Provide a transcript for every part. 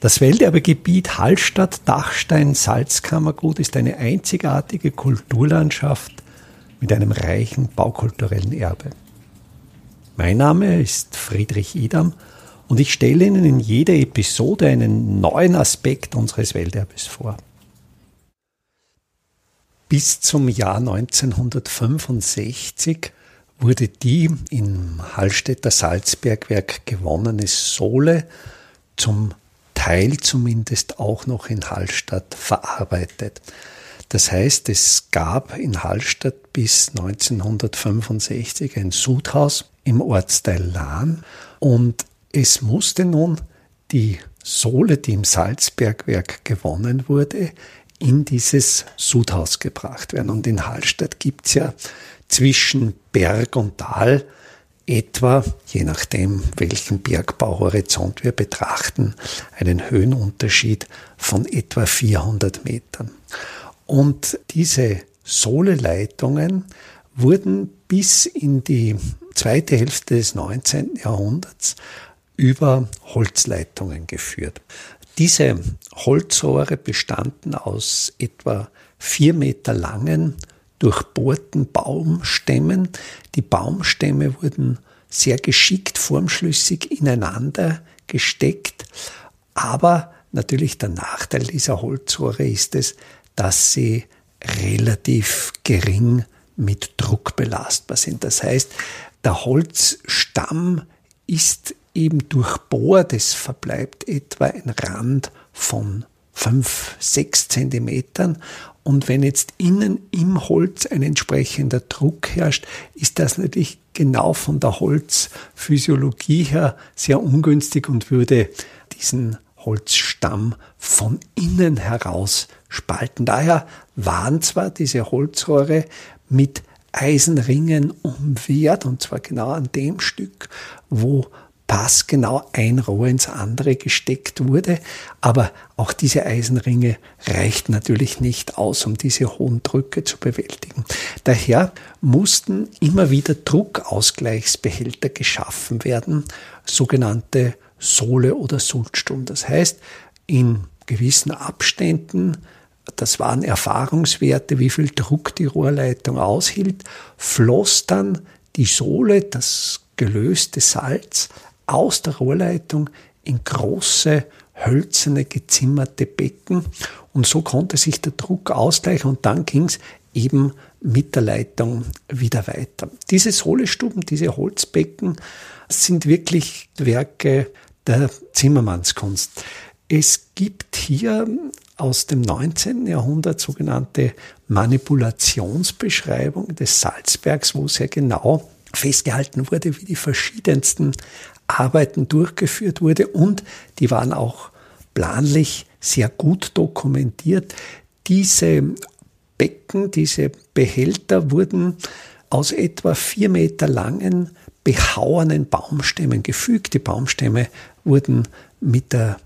Das Welterbegebiet Hallstatt-Dachstein-Salzkammergut ist eine einzigartige Kulturlandschaft mit einem reichen baukulturellen Erbe. Mein Name ist Friedrich Idam und ich stelle Ihnen in jeder Episode einen neuen Aspekt unseres Welterbes vor. Bis zum Jahr 1965 wurde die im Hallstätter Salzbergwerk gewonnene Sohle zum Teil zumindest auch noch in Hallstatt verarbeitet. Das heißt, es gab in Hallstatt bis 1965 ein Sudhaus im Ortsteil Lahn und es musste nun die Sohle, die im Salzbergwerk gewonnen wurde, in dieses Sudhaus gebracht werden. Und in Hallstatt gibt's ja zwischen Berg und Tal etwa, je nachdem, welchen Bergbauhorizont wir betrachten, einen Höhenunterschied von etwa 400 Metern. Und diese Soleleitungen wurden bis in die zweite Hälfte des 19. Jahrhunderts über Holzleitungen geführt. Diese Holzrohre bestanden aus etwa vier Meter langen durchbohrten Baumstämmen. Die Baumstämme wurden sehr geschickt formschlüssig ineinander gesteckt. Aber natürlich der Nachteil dieser Holzrohre ist es, dass sie relativ gering mit Druck belastbar sind. Das heißt, der Holzstamm ist eben durchbohrt, es verbleibt etwa ein Rand von fünf, sechs Zentimetern. Und wenn jetzt innen im Holz ein entsprechender Druck herrscht, ist das natürlich genau von der Holzphysiologie her sehr ungünstig und würde diesen Holzstamm von innen heraus spalten. Daher waren zwar diese Holzrohre mit Eisenringen umwehrt, und zwar genau an dem Stück, wo passgenau ein Rohr ins andere gesteckt wurde. Aber auch diese Eisenringe reicht natürlich nicht aus, um diese hohen Drücke zu bewältigen. Daher mussten immer wieder Druckausgleichsbehälter geschaffen werden, sogenannte Sohle oder Sultstum. Das heißt, in gewissen Abständen das waren Erfahrungswerte, wie viel Druck die Rohrleitung aushielt, floss dann die Sohle, das gelöste Salz, aus der Rohrleitung in große, hölzerne, gezimmerte Becken. Und so konnte sich der Druck ausgleichen und dann ging es eben mit der Leitung wieder weiter. Diese Sohlestuben, diese Holzbecken sind wirklich Werke der Zimmermannskunst. Es gibt hier aus dem 19. Jahrhundert sogenannte Manipulationsbeschreibung des Salzbergs, wo sehr genau festgehalten wurde, wie die verschiedensten Arbeiten durchgeführt wurde und die waren auch planlich sehr gut dokumentiert. Diese Becken, diese Behälter wurden aus etwa vier Meter langen behauenen Baumstämmen gefügt. Die Baumstämme wurden mit der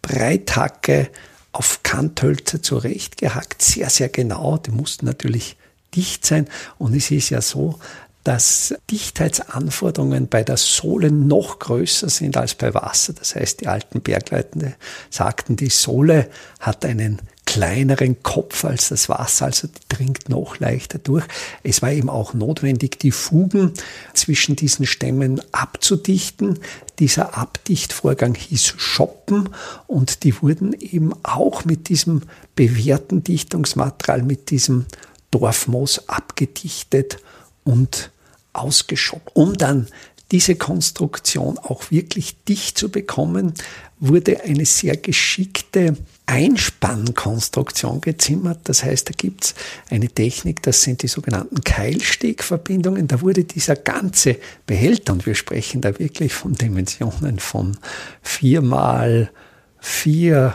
Breithacke auf Kanthölzer zurechtgehackt, sehr, sehr genau. Die mussten natürlich dicht sein. Und es ist ja so, dass Dichtheitsanforderungen bei der Sohle noch größer sind als bei Wasser. Das heißt, die alten Bergleute sagten, die Sohle hat einen kleineren Kopf als das Wasser, also die dringt noch leichter durch. Es war eben auch notwendig, die Fugen zwischen diesen Stämmen abzudichten. Dieser Abdichtvorgang hieß Shoppen und die wurden eben auch mit diesem bewährten Dichtungsmaterial, mit diesem Dorfmoos abgedichtet und ausgeschoben. Um dann diese Konstruktion auch wirklich dicht zu bekommen, wurde eine sehr geschickte Einspannkonstruktion gezimmert. Das heißt, da gibt's eine Technik, das sind die sogenannten Keilstegverbindungen. Da wurde dieser ganze Behälter, und wir sprechen da wirklich von Dimensionen von vier mal vier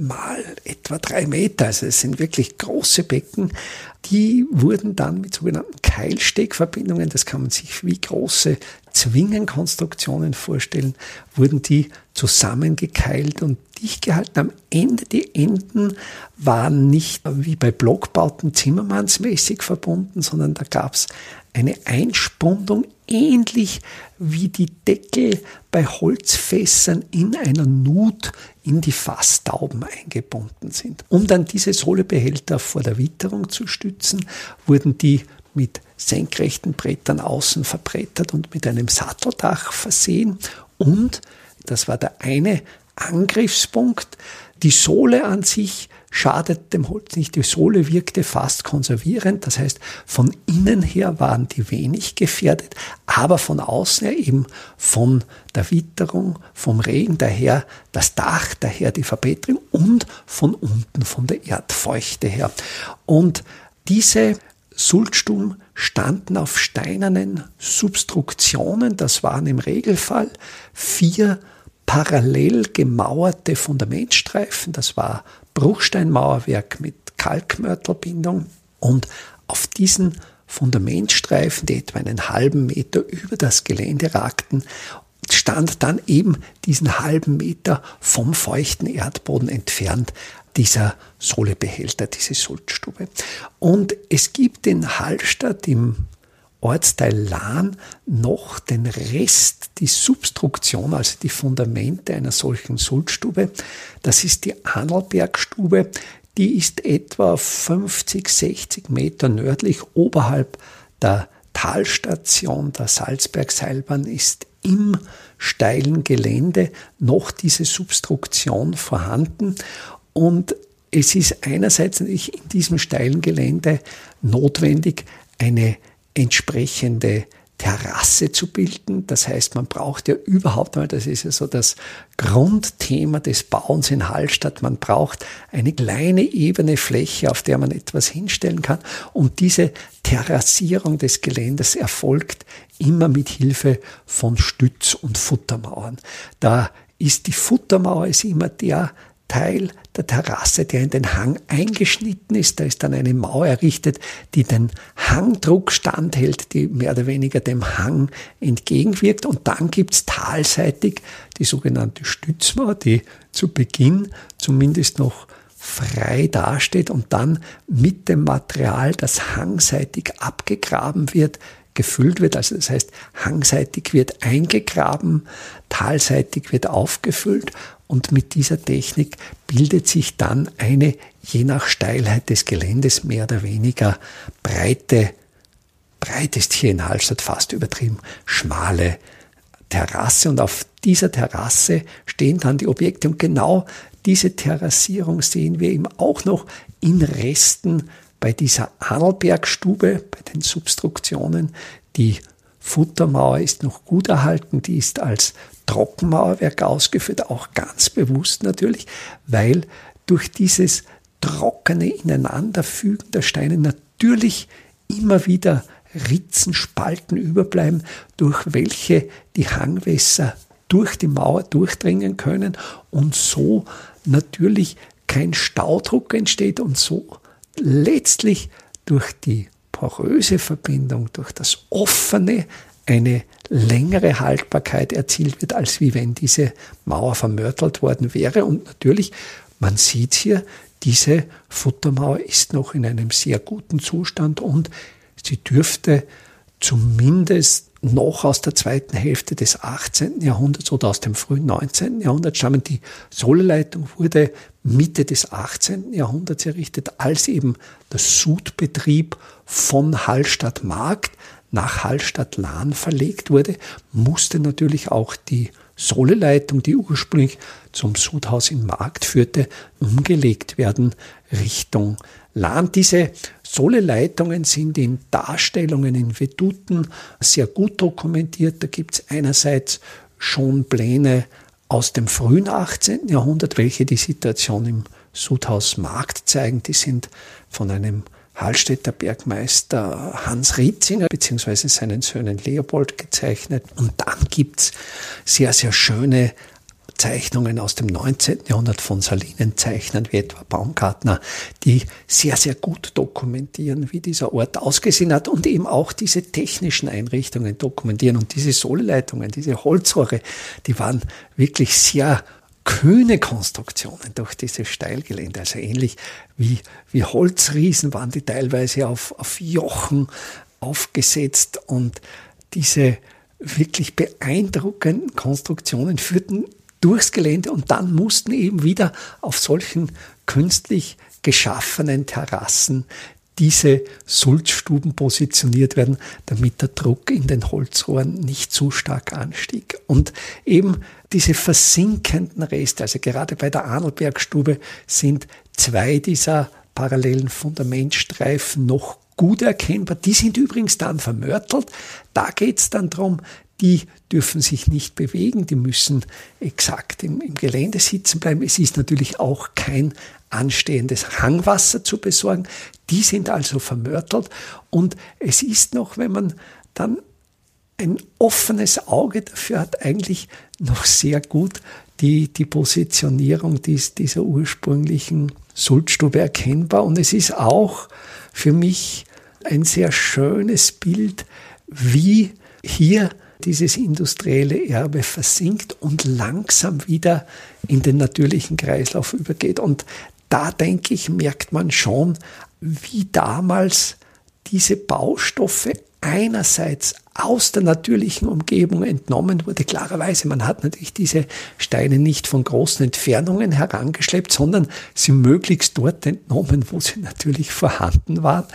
mal etwa drei Meter, also es sind wirklich große Becken, die wurden dann mit sogenannten Keilstegverbindungen, das kann man sich wie große Zwingenkonstruktionen vorstellen, wurden die zusammengekeilt und dicht gehalten. Am Ende die Enden waren nicht wie bei Blockbauten zimmermannsmäßig verbunden, sondern da gab es eine Einspundung ähnlich wie die Deckel bei Holzfässern in einer Nut in die Fasstauben eingebunden sind. Um dann diese Sohlebehälter vor der Witterung zu stützen, wurden die mit senkrechten Brettern außen verbrettert und mit einem Satteldach versehen. Und, das war der eine Angriffspunkt, die Sohle an sich schadet dem Holz nicht. Die Sohle wirkte fast konservierend. Das heißt, von innen her waren die wenig gefährdet, aber von außen her eben von der Witterung, vom Regen daher das Dach, daher die Verbesserung und von unten von der Erdfeuchte her. Und diese Sulzstuben standen auf steinernen Substruktionen. Das waren im Regelfall vier parallel gemauerte Fundamentstreifen. Das war Bruchsteinmauerwerk mit Kalkmörtelbindung. Und auf diesen Fundamentstreifen, die etwa einen halben Meter über das Gelände ragten, stand dann eben diesen halben Meter vom feuchten Erdboden entfernt dieser Sohlebehälter, diese Sulzstube. Und es gibt in Hallstatt im Ortsteil Lahn noch den Rest, die Substruktion, also die Fundamente einer solchen Sulzstube. Das ist die Annelbergstube. Die ist etwa 50, 60 Meter nördlich oberhalb der Talstation der Salzbergseilbahn ist im steilen Gelände noch diese Substruktion vorhanden und es ist einerseits in diesem steilen Gelände notwendig, eine entsprechende Terrasse zu bilden. Das heißt, man braucht ja überhaupt mal, das ist ja so das Grundthema des Bauens in Hallstatt, man braucht eine kleine ebene Fläche, auf der man etwas hinstellen kann. Und diese Terrassierung des Geländes erfolgt immer mit Hilfe von Stütz- und Futtermauern. Da ist die Futtermauer ist immer der Teil der Terrasse, der in den Hang eingeschnitten ist. Da ist dann eine Mauer errichtet, die den Hangdruck standhält, die mehr oder weniger dem Hang entgegenwirkt. Und dann gibt's talseitig die sogenannte Stützmauer, die zu Beginn zumindest noch frei dasteht und dann mit dem Material, das hangseitig abgegraben wird, gefüllt wird. Also das heißt, hangseitig wird eingegraben, talseitig wird aufgefüllt und mit dieser Technik bildet sich dann eine, je nach Steilheit des Geländes, mehr oder weniger breite, breit ist hier in Hallstatt fast übertrieben, schmale Terrasse. Und auf dieser Terrasse stehen dann die Objekte. Und genau diese Terrassierung sehen wir eben auch noch in Resten bei dieser Arnelbergstube, bei den Substruktionen. Die Futtermauer ist noch gut erhalten, die ist als Trockenmauerwerk ausgeführt, auch ganz bewusst natürlich, weil durch dieses trockene Ineinanderfügen der Steine natürlich immer wieder Ritzen, Spalten überbleiben, durch welche die Hangwässer durch die Mauer durchdringen können und so natürlich kein Staudruck entsteht und so letztlich durch die poröse Verbindung, durch das offene eine längere Haltbarkeit erzielt wird, als wie wenn diese Mauer vermörtelt worden wäre. Und natürlich, man sieht hier, diese Futtermauer ist noch in einem sehr guten Zustand und sie dürfte zumindest noch aus der zweiten Hälfte des 18. Jahrhunderts oder aus dem frühen 19. Jahrhundert stammen. Die Sohleleitung wurde Mitte des 18. Jahrhunderts errichtet, als eben der Sudbetrieb von Hallstatt Markt nach Hallstatt-Lahn verlegt wurde, musste natürlich auch die Sohleleitung, die ursprünglich zum Sudhaus in Markt führte, umgelegt werden Richtung Lahn. Diese Sohleleitungen sind in Darstellungen, in Veduten sehr gut dokumentiert. Da gibt es einerseits schon Pläne aus dem frühen 18. Jahrhundert, welche die Situation im Sudhaus Markt zeigen. Die sind von einem Hallstätter Bergmeister Hans Rietzinger bzw. seinen Söhnen Leopold gezeichnet. Und dann gibt's sehr, sehr schöne Zeichnungen aus dem 19. Jahrhundert von Salinenzeichnern wie etwa Baumgartner, die sehr, sehr gut dokumentieren, wie dieser Ort ausgesehen hat und eben auch diese technischen Einrichtungen dokumentieren. Und diese Sohlleitungen, diese Holzrohre, die waren wirklich sehr kühne Konstruktionen durch dieses Steilgelände. Also ähnlich wie, wie Holzriesen waren die teilweise auf, auf Jochen aufgesetzt und diese wirklich beeindruckenden Konstruktionen führten durchs Gelände und dann mussten eben wieder auf solchen künstlich geschaffenen Terrassen diese Sulzstuben positioniert werden, damit der Druck in den Holzrohren nicht zu stark anstieg. Und eben diese versinkenden Reste, also gerade bei der Arnoldbergstube sind zwei dieser parallelen Fundamentstreifen noch gut erkennbar. Die sind übrigens dann vermörtelt. Da geht es dann darum, die dürfen sich nicht bewegen, die müssen exakt im, im, Gelände sitzen bleiben. Es ist natürlich auch kein anstehendes Hangwasser zu besorgen. Die sind also vermörtelt und es ist noch, wenn man dann ein offenes Auge dafür hat, eigentlich noch sehr gut die, die Positionierung dies, dieser ursprünglichen Sulzstube erkennbar. Und es ist auch für mich ein sehr schönes Bild, wie hier dieses industrielle Erbe versinkt und langsam wieder in den natürlichen Kreislauf übergeht. Und da denke ich, merkt man schon, wie damals diese Baustoffe einerseits aus der natürlichen Umgebung entnommen wurde. Klarerweise, man hat natürlich diese Steine nicht von großen Entfernungen herangeschleppt, sondern sie möglichst dort entnommen, wo sie natürlich vorhanden waren.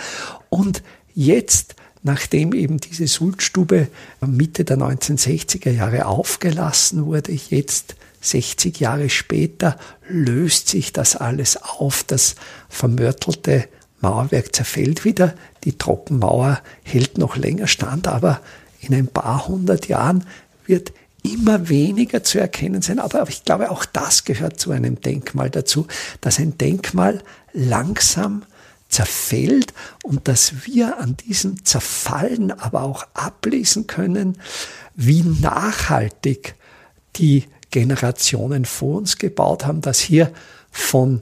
Und jetzt, nachdem eben diese Sulzstube Mitte der 1960er Jahre aufgelassen wurde, jetzt 60 Jahre später löst sich das alles auf. Das vermörtelte Mauerwerk zerfällt wieder, die Trockenmauer hält noch länger stand, aber in ein paar hundert Jahren wird immer weniger zu erkennen sein. Aber ich glaube, auch das gehört zu einem Denkmal dazu, dass ein Denkmal langsam zerfällt und dass wir an diesem Zerfallen aber auch ablesen können, wie nachhaltig die Generationen vor uns gebaut haben, dass hier von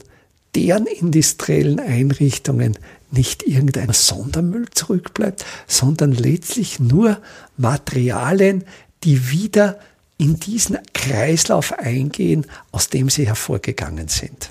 deren industriellen Einrichtungen nicht irgendein Sondermüll zurückbleibt, sondern letztlich nur Materialien, die wieder in diesen Kreislauf eingehen, aus dem sie hervorgegangen sind.